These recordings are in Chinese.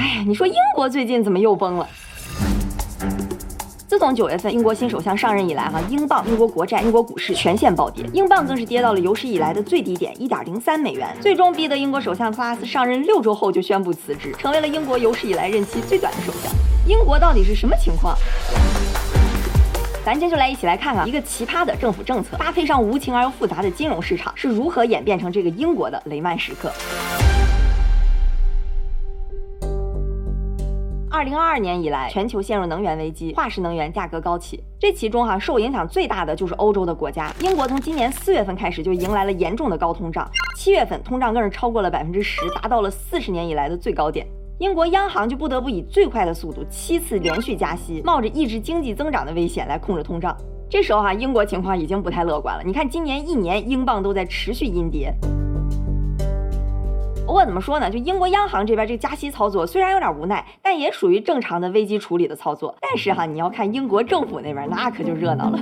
哎，你说英国最近怎么又崩了？自从九月份英国新首相上任以来，哈，英镑、英国国债、英国股市全线暴跌，英镑更是跌到了有史以来的最低点，一点零三美元，最终逼得英国首相特拉斯上任六周后就宣布辞职，成为了英国有史以来任期最短的首相。英国到底是什么情况？咱今天就来一起来看看一个奇葩的政府政策，搭配上无情而又复杂的金融市场，是如何演变成这个英国的雷曼时刻。二零二二年以来，全球陷入能源危机，化石能源价格高企。这其中哈，受影响最大的就是欧洲的国家。英国从今年四月份开始就迎来了严重的高通胀，七月份通胀更是超过了百分之十，达到了四十年以来的最高点。英国央行就不得不以最快的速度七次连续加息，冒着抑制经济增长的危险来控制通胀。这时候哈，英国情况已经不太乐观了。你看，今年一年英镑都在持续阴跌。不过怎么说呢？就英国央行这边这个加息操作虽然有点无奈，但也属于正常的危机处理的操作。但是哈，你要看英国政府那边，那可就热闹了。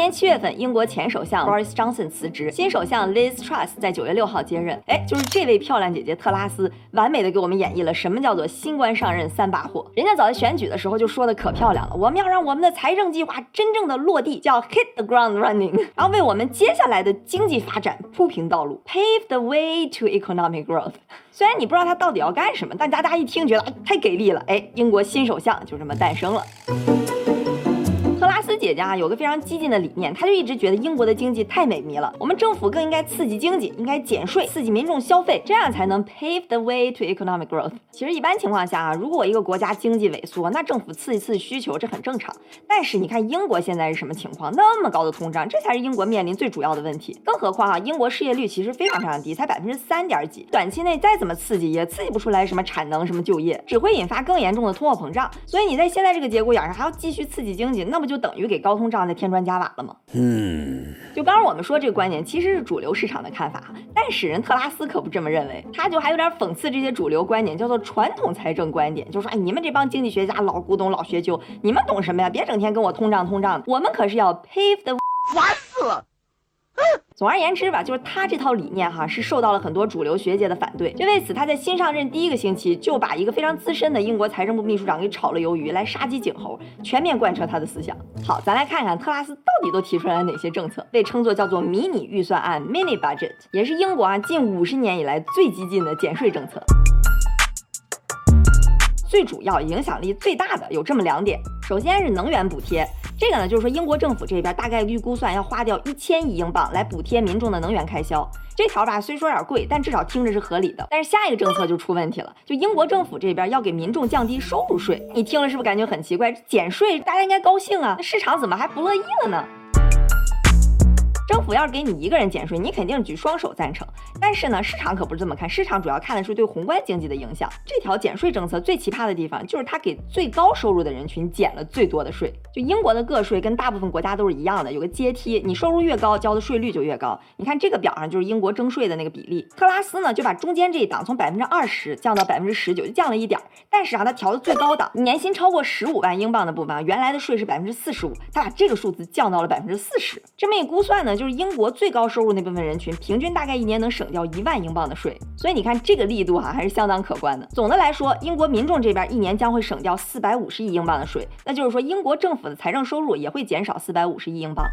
今年七月份，英国前首相 Boris Johnson 辞职，新首相 Liz Truss 在九月六号接任。哎，就是这位漂亮姐姐特拉斯，完美的给我们演绎了什么叫做新官上任三把火。人家早在选举的时候就说的可漂亮了，我们要让我们的财政计划真正的落地，叫 hit the ground running，然后为我们接下来的经济发展铺平道路，pave the way to economic growth。虽然你不知道他到底要干什么，但大家一听觉得哎太给力了，哎，英国新首相就这么诞生了。姐姐啊，有个非常激进的理念，她就一直觉得英国的经济太萎靡了，我们政府更应该刺激经济，应该减税，刺激民众消费，这样才能 pave the way to economic growth。其实一般情况下啊，如果一个国家经济萎缩，那政府刺激刺激需求，这很正常。但是你看英国现在是什么情况？那么高的通胀，这才是英国面临最主要的问题。更何况啊，英国失业率其实非常非常低，才百分之三点几，短期内再怎么刺激也刺激不出来什么产能、什么就业，只会引发更严重的通货膨胀。所以你在现在这个节骨眼上还要继续刺激经济，那不就等于给高通胀在添砖加瓦了吗？嗯，就刚刚我们说这个观点其实是主流市场的看法，但是人特拉斯可不这么认为，他就还有点讽刺这些主流观点，叫做传统财政观点，就说哎，你们这帮经济学家老古董老学究，你们懂什么呀？别整天跟我通胀通胀的，我们可是要 pave the 烦死了。总而言之吧，就是他这套理念哈是受到了很多主流学界的反对。就为此，他在新上任第一个星期就把一个非常资深的英国财政部秘书长给炒了鱿鱼，来杀鸡儆猴，全面贯彻他的思想。好，咱来看看特拉斯到底都提出来了哪些政策，被称作叫做迷你预算案 （mini budget），也是英国啊近五十年以来最激进的减税政策。最主要、影响力最大的有这么两点，首先是能源补贴。这个呢，就是说英国政府这边大概预估算要花掉一千亿英镑来补贴民众的能源开销。这条吧虽说有点贵，但至少听着是合理的。但是下一个政策就出问题了，就英国政府这边要给民众降低收入税，你听了是不是感觉很奇怪？减税大家应该高兴啊，那市场怎么还不乐意了呢？政府要是给你一个人减税，你肯定举双手赞成。但是呢，市场可不是这么看，市场主要看的是对宏观经济的影响。这条减税政策最奇葩的地方，就是它给最高收入的人群减了最多的税。就英国的个税跟大部分国家都是一样的，有个阶梯，你收入越高，交的税率就越高。你看这个表上就是英国征税的那个比例。特拉斯呢就把中间这一档从百分之二十降到百分之十九，就降了一点儿。但是啊，他调的最高档，年薪超过十五万英镑的部分，原来的税是百分之四十五，他把这个数字降到了百分之四十。这么一估算呢。就是英国最高收入那部分人群，平均大概一年能省掉一万英镑的税，所以你看这个力度哈还是相当可观的。总的来说，英国民众这边一年将会省掉四百五十亿英镑的税，那就是说英国政府的财政收入也会减少四百五十亿英镑。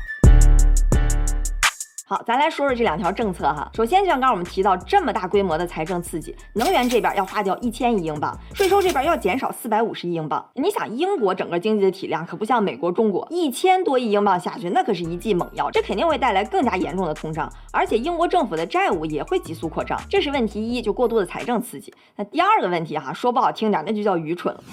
好，咱来说说这两条政策哈。首先，就像刚刚我们提到，这么大规模的财政刺激，能源这边要花掉一千亿英镑，税收这边要减少四百五十亿英镑。你想，英国整个经济的体量可不像美国、中国，一千多亿英镑下去，那可是一剂猛药，这肯定会带来更加严重的通胀，而且英国政府的债务也会急速扩张，这是问题一，就过度的财政刺激。那第二个问题哈，说不好听点，那就叫愚蠢了。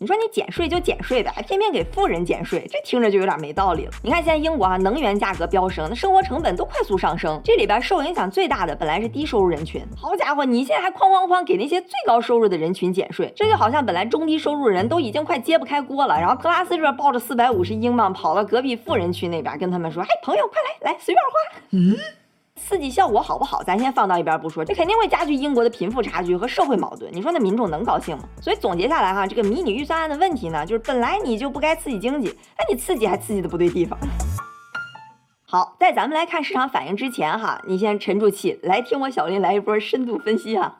你说你减税就减税呗，还偏偏给富人减税，这听着就有点没道理了。你看现在英国啊，能源价格飙升，那生活成本都快速上升，这里边受影响最大的本来是低收入人群。好家伙，你现在还哐哐哐给那些最高收入的人群减税，这就好像本来中低收入人都已经快揭不开锅了，然后特拉斯这边抱着四百五十英镑跑到隔壁富人区那边跟他们说，哎，朋友快来来随便花，嗯。刺激效果好不好，咱先放到一边不说，这肯定会加剧英国的贫富差距和社会矛盾。你说那民众能高兴吗？所以总结下来哈，这个迷你预算案的问题呢，就是本来你就不该刺激经济，那你刺激还刺激的不对地方。好，在咱们来看市场反应之前哈，你先沉住气，来听我小林来一波深度分析哈。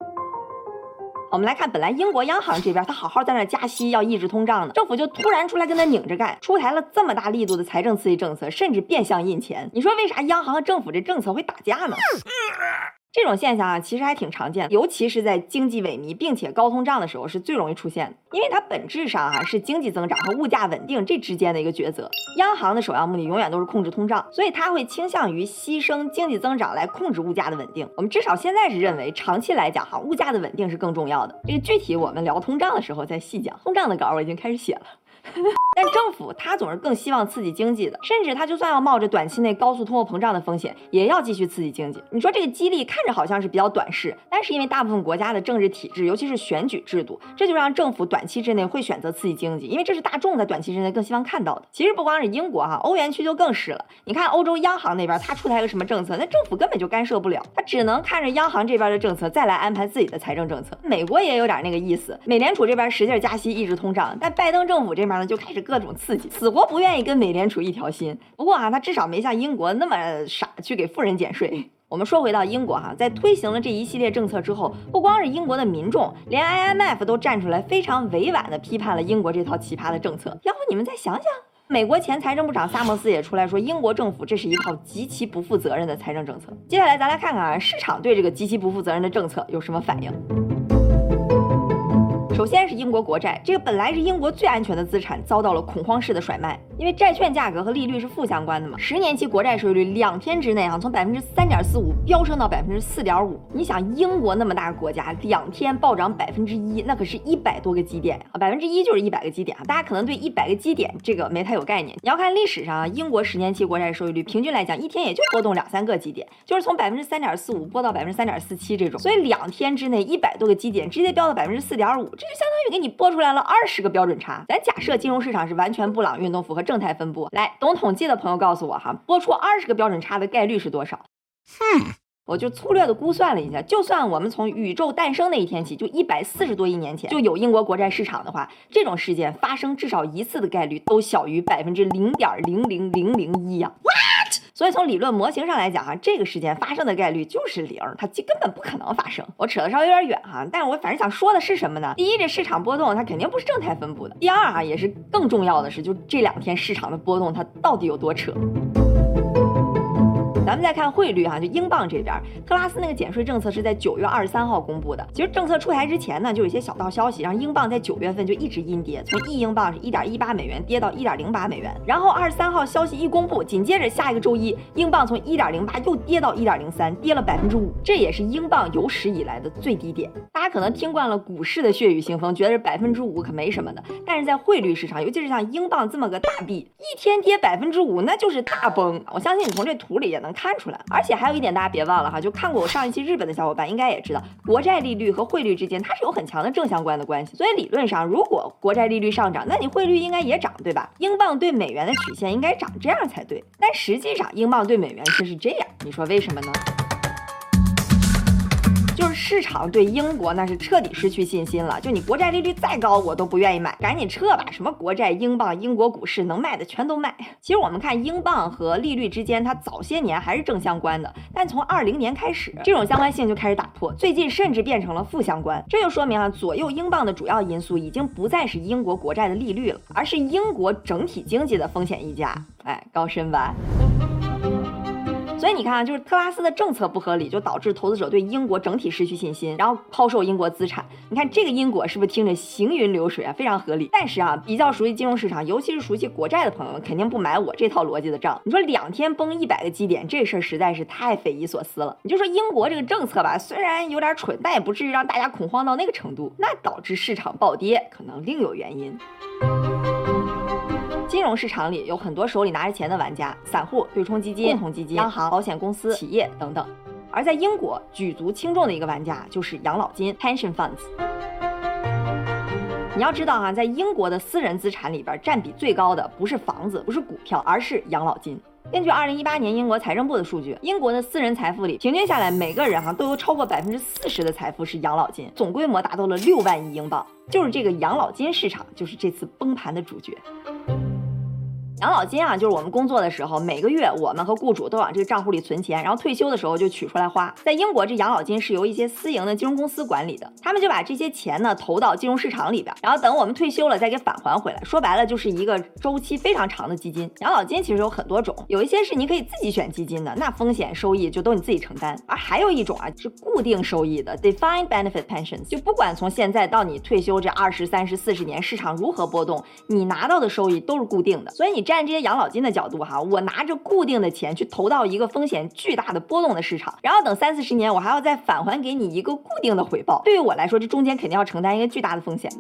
我们来看，本来英国央行这边他好好在那加息，要抑制通胀呢，政府就突然出来跟他拧着干，出台了这么大力度的财政刺激政策，甚至变相印钱。你说为啥央行和政府这政策会打架呢？这种现象啊，其实还挺常见的，尤其是在经济萎靡并且高通胀的时候是最容易出现的，因为它本质上啊是经济增长和物价稳定这之间的一个抉择。央行的首要目的永远都是控制通胀，所以它会倾向于牺牲经济增长来控制物价的稳定。我们至少现在是认为，长期来讲哈，物价的稳定是更重要的。这个具体我们聊通胀的时候再细讲。通胀的稿我已经开始写了。但政府他总是更希望刺激经济的，甚至他就算要冒着短期内高速通货膨胀的风险，也要继续刺激经济。你说这个激励看着好像是比较短视，但是因为大部分国家的政治体制，尤其是选举制度，这就让政府短期之内会选择刺激经济，因为这是大众在短期之内更希望看到的。其实不光是英国哈，欧元区就更是了。你看欧洲央行那边，他出台个什么政策，那政府根本就干涉不了，他只能看着央行这边的政策再来安排自己的财政政策。美国也有点那个意思，美联储这边使劲加息抑制通胀，但拜登政府这边呢就开始各种刺激。死活不愿意跟美联储一条心。不过啊，他至少没像英国那么傻去给富人减税。我们说回到英国哈，在推行了这一系列政策之后，不光是英国的民众，连 IMF 都站出来非常委婉的批判了英国这套奇葩的政策。要不你们再想想？美国前财政部长萨默斯也出来说，英国政府这是一套极其不负责任的财政政策。接下来咱来看看啊，市场对这个极其不负责任的政策有什么反应？首先是英国国债，这个本来是英国最安全的资产，遭到了恐慌式的甩卖。因为债券价格和利率是负相关的嘛，十年期国债收益率两天之内啊，从百分之三点四五飙升到百分之四点五。你想，英国那么大个国家，两天暴涨百分之一，那可是一百多个基点啊，百分之一就是一百个基点啊。大家可能对一百个基点这个没太有概念。你要看历史上啊，英国十年期国债收益率平均来讲，一天也就波动两三个基点，就是从百分之三点四五波到百分之三点四七这种。所以两天之内一百多个基点直接飙到百分之四点五，这就相当于给你拨出来了二十个标准差。咱假设金融市场是完全布朗运动符合正态分布，来懂统计的朋友告诉我哈，拨出二十个标准差的概率是多少？哼，我就粗略的估算了一下，就算我们从宇宙诞生那一天起，就一百四十多亿年前就有英国国债市场的话，这种事件发生至少一次的概率都小于百分之零点零零零零一呀。所以从理论模型上来讲哈，这个事件发生的概率就是零，它根本不可能发生。我扯的稍微有点远哈，但是我反正想说的是什么呢？第一，这市场波动它肯定不是正态分布的；第二啊，也是更重要的是，就这两天市场的波动它到底有多扯。咱们再看汇率哈，就英镑这边，特拉斯那个减税政策是在九月二十三号公布的。其实政策出台之前呢，就有一些小道消息，让英镑在九月份就一直阴跌，从一英镑是一点一八美元跌到一点零八美元。然后二十三号消息一公布，紧接着下一个周一，英镑从一点零八又跌到一点零三，跌了百分之五，这也是英镑有史以来的最低点。大家可能听惯了股市的血雨腥风，觉得百分之五可没什么的，但是在汇率市场，尤其是像英镑这么个大币，一天跌百分之五，那就是大崩。我相信你从这图里也能。看出来，而且还有一点，大家别忘了哈，就看过我上一期日本的小伙伴应该也知道，国债利率和汇率之间它是有很强的正相关的关系，所以理论上，如果国债利率上涨，那你汇率应该也涨，对吧？英镑对美元的曲线应该长这样才对，但实际上英镑对美元却是这样，你说为什么呢？市场对英国那是彻底失去信心了。就你国债利率再高，我都不愿意买，赶紧撤吧。什么国债、英镑、英国股市能卖的全都卖。其实我们看英镑和利率之间，它早些年还是正相关的，但从二零年开始，这种相关性就开始打破，最近甚至变成了负相关。这就说明啊，左右英镑的主要因素已经不再是英国国债的利率了，而是英国整体经济的风险溢价。哎，高深吧？所以你看啊，就是特拉斯的政策不合理，就导致投资者对英国整体失去信心，然后抛售英国资产。你看这个因果是不是听着行云流水啊，非常合理？但是啊，比较熟悉金融市场，尤其是熟悉国债的朋友们，肯定不买我这套逻辑的账。你说两天崩一百个基点，这事儿实在是太匪夷所思了。你就说英国这个政策吧，虽然有点蠢，但也不至于让大家恐慌到那个程度。那导致市场暴跌，可能另有原因。金融市场里有很多手里拿着钱的玩家，散户、对冲基金、共同基金、央行、保险公司、企业等等。而在英国，举足轻重的一个玩家就是养老金 （pension funds）。你要知道哈，在英国的私人资产里边，占比最高的不是房子，不是股票，而是养老金。根据二零一八年英国财政部的数据，英国的私人财富里，平均下来每个人哈都有超过百分之四十的财富是养老金，总规模达到了六万亿英镑。就是这个养老金市场，就是这次崩盘的主角。养老金啊，就是我们工作的时候，每个月我们和雇主都往这个账户里存钱，然后退休的时候就取出来花。在英国，这养老金是由一些私营的金融公司管理的，他们就把这些钱呢投到金融市场里边，然后等我们退休了再给返还回来。说白了，就是一个周期非常长的基金。养老金其实有很多种，有一些是你可以自己选基金的，那风险收益就都你自己承担；而还有一种啊是固定收益的 （defined benefit pensions），就不管从现在到你退休这二十三十四十年，市场如何波动，你拿到的收益都是固定的。所以你站这些养老金的角度哈，我拿着固定的钱去投到一个风险巨大的波动的市场，然后等三四十年，我还要再返还给你一个固定的回报。对于我来说，这中间肯定要承担一个巨大的风险。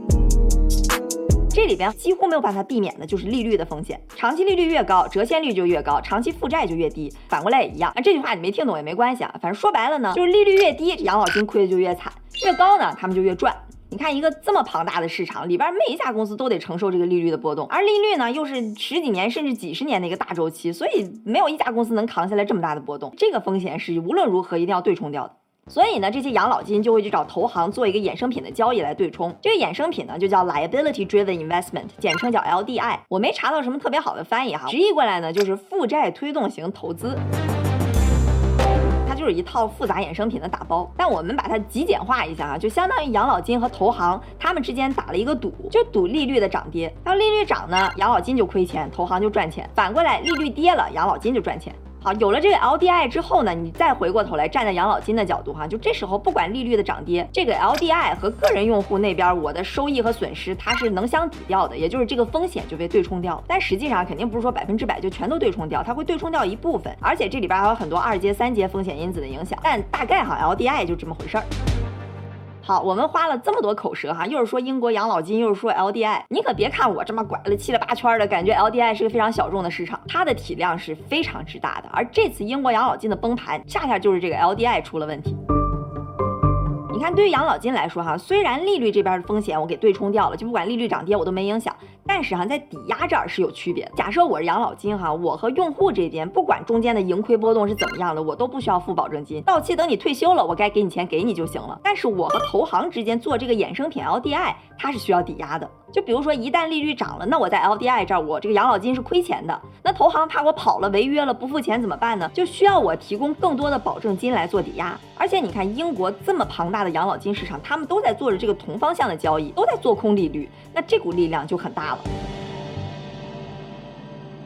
这里边几乎没有办法避免的就是利率的风险，长期利率越高，折现率就越高，长期负债就越低，反过来也一样。那这句话你没听懂也没关系啊，反正说白了呢，就是利率越低，养老金亏的就越惨；越高呢，他们就越赚。你看一个这么庞大的市场里边，每一家公司都得承受这个利率的波动，而利率呢又是十几年甚至几十年的一个大周期，所以没有一家公司能扛下来这么大的波动。这个风险是无论如何一定要对冲掉的。所以呢，这些养老金就会去找投行做一个衍生品的交易来对冲。这个衍生品呢，就叫 liability driven investment，简称叫 LDI。我没查到什么特别好的翻译哈，直译过来呢就是负债推动型投资。就是一套复杂衍生品的打包，但我们把它极简化一下啊，就相当于养老金和投行他们之间打了一个赌，就赌利率的涨跌。要利率涨呢，养老金就亏钱，投行就赚钱；反过来，利率跌了，养老金就赚钱。好，有了这个 LDI 之后呢，你再回过头来站在养老金的角度哈，就这时候不管利率的涨跌，这个 LDI 和个人用户那边我的收益和损失它是能相抵掉的，也就是这个风险就被对冲掉。但实际上肯定不是说百分之百就全都对冲掉，它会对冲掉一部分，而且这里边还有很多二阶、三阶风险因子的影响。但大概哈，LDI 就这么回事儿。好，我们花了这么多口舌哈，又是说英国养老金，又是说 LDI，你可别看我这么拐了七了八圈的，感觉 LDI 是个非常小众的市场，它的体量是非常之大的。而这次英国养老金的崩盘，恰恰就是这个 LDI 出了问题。你看，对于养老金来说哈，虽然利率这边的风险我给对冲掉了，就不管利率涨跌我都没影响。但是哈，在抵押这儿是有区别的。假设我是养老金哈，我和用户这边不管中间的盈亏波动是怎么样的，我都不需要付保证金。到期等你退休了，我该给你钱给你就行了。但是我和投行之间做这个衍生品 LDI，它是需要抵押的。就比如说一旦利率涨了，那我在 LDI 这儿，我这个养老金是亏钱的。那投行怕我跑了违约了不付钱怎么办呢？就需要我提供更多的保证金来做抵押。而且你看英国这么庞大的养老金市场，他们都在做着这个同方向的交易，都在做空利率，那这股力量就很大了。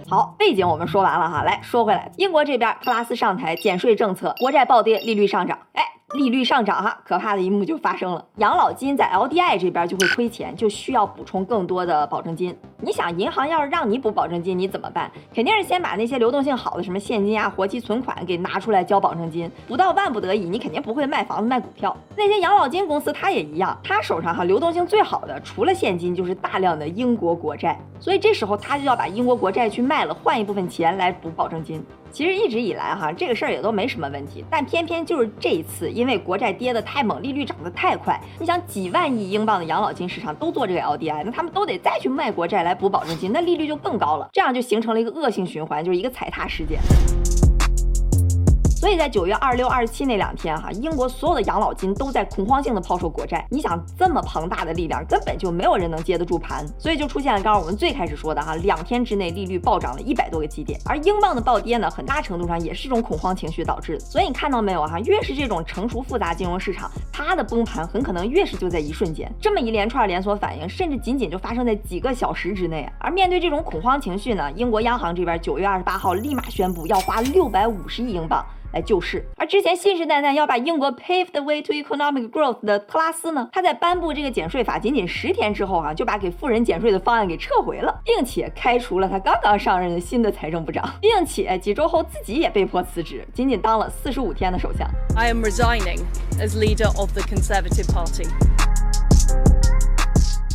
好，背景我们说完了哈，来说回来，英国这边特拉斯上台减税政策，国债暴跌，利率上涨，哎。利率上涨哈，可怕的一幕就发生了。养老金在 LDI 这边就会亏钱，就需要补充更多的保证金。你想，银行要是让你补保证金，你怎么办？肯定是先把那些流动性好的什么现金啊、活期存款给拿出来交保证金。不到万不得已，你肯定不会卖房子卖股票。那些养老金公司它也一样，它手上哈流动性最好的除了现金就是大量的英国国债，所以这时候他就要把英国国债去卖了，换一部分钱来补保证金。其实一直以来哈，这个事儿也都没什么问题，但偏偏就是这一次，因为国债跌得太猛，利率涨得太快，你想几万亿英镑的养老金市场都做这个 LDI，那他们都得再去卖国债来补保证金，那利率就更高了，这样就形成了一个恶性循环，就是一个踩踏事件。所以在九月二六、二十七那两天，哈，英国所有的养老金都在恐慌性的抛售国债。你想，这么庞大的力量，根本就没有人能接得住盘，所以就出现了刚刚我们最开始说的哈，两天之内利率暴涨了一百多个基点。而英镑的暴跌呢，很大程度上也是这种恐慌情绪导致的。所以你看到没有哈，越是这种成熟复杂金融市场，它的崩盘很可能越是就在一瞬间。这么一连串连锁反应，甚至仅仅就发生在几个小时之内。而面对这种恐慌情绪呢，英国央行这边九月二十八号立马宣布要花六百五十亿英镑。来救市，而之前信誓旦旦要把英国 pave the way to economic growth 的特拉斯呢，他在颁布这个减税法仅仅十天之后啊，就把给富人减税的方案给撤回了，并且开除了他刚刚上任的新的财政部长，并且几周后自己也被迫辞职，仅仅当了四十五天的首相。I am resigning as leader of the Conservative Party.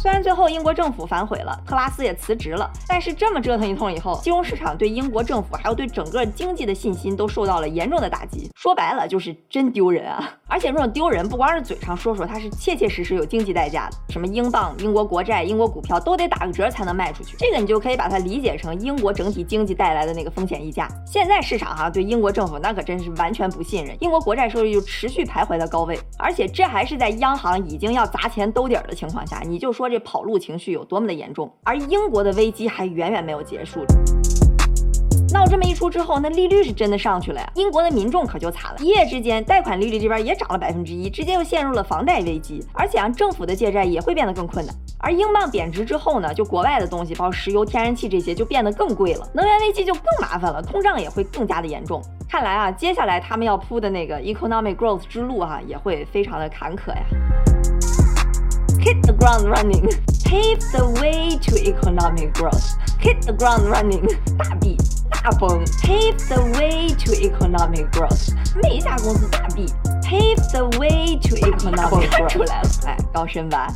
虽然最后英国政府反悔了，特拉斯也辞职了，但是这么折腾一通以后，金融市场对英国政府还有对整个经济的信心都受到了严重的打击。说白了就是真丢人啊！而且这种丢人不光是嘴上说说，它是切切实实有经济代价的。什么英镑、英国国债、英国股票都得打个折才能卖出去。这个你就可以把它理解成英国整体经济带来的那个风险溢价。现在市场哈对英国政府那可真是完全不信任，英国国债收益就持续徘徊在高位，而且这还是在央行已经要砸钱兜底儿的情况下，你就说。这跑路情绪有多么的严重，而英国的危机还远远没有结束。闹这么一出之后，那利率是真的上去了呀。英国的民众可就惨了，一夜之间贷款利率这边也涨了百分之一，直接又陷入了房贷危机。而且啊，政府的借债也会变得更困难。而英镑贬值之后呢，就国外的东西，包括石油、天然气这些，就变得更贵了，能源危机就更麻烦了，通胀也会更加的严重。看来啊，接下来他们要铺的那个 economic growth 之路啊，也会非常的坎坷呀。Hit the ground running, pave the way to economic growth. Hit the ground running，大 B 大崩，pave the way to economic growth。每一家公司大 B，pave the way to economic growth 出来了，来，高深吧。